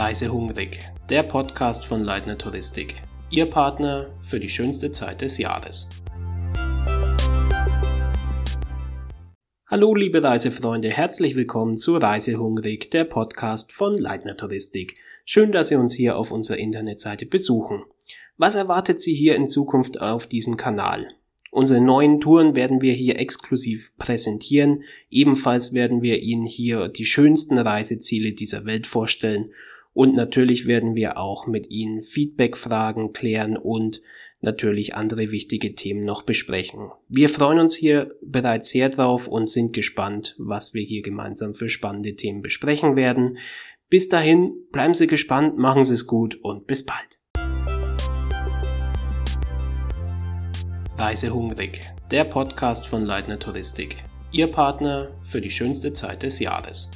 Reisehungrig, der Podcast von Leitner Touristik. Ihr Partner für die schönste Zeit des Jahres. Hallo liebe Reisefreunde, herzlich willkommen zu Reisehungrig, der Podcast von Leitner Touristik. Schön, dass Sie uns hier auf unserer Internetseite besuchen. Was erwartet Sie hier in Zukunft auf diesem Kanal? Unsere neuen Touren werden wir hier exklusiv präsentieren. Ebenfalls werden wir Ihnen hier die schönsten Reiseziele dieser Welt vorstellen. Und natürlich werden wir auch mit Ihnen Feedback-Fragen klären und natürlich andere wichtige Themen noch besprechen. Wir freuen uns hier bereits sehr drauf und sind gespannt, was wir hier gemeinsam für spannende Themen besprechen werden. Bis dahin, bleiben Sie gespannt, machen Sie es gut und bis bald. Reisehungrig, der Podcast von Leitner Touristik. Ihr Partner für die schönste Zeit des Jahres.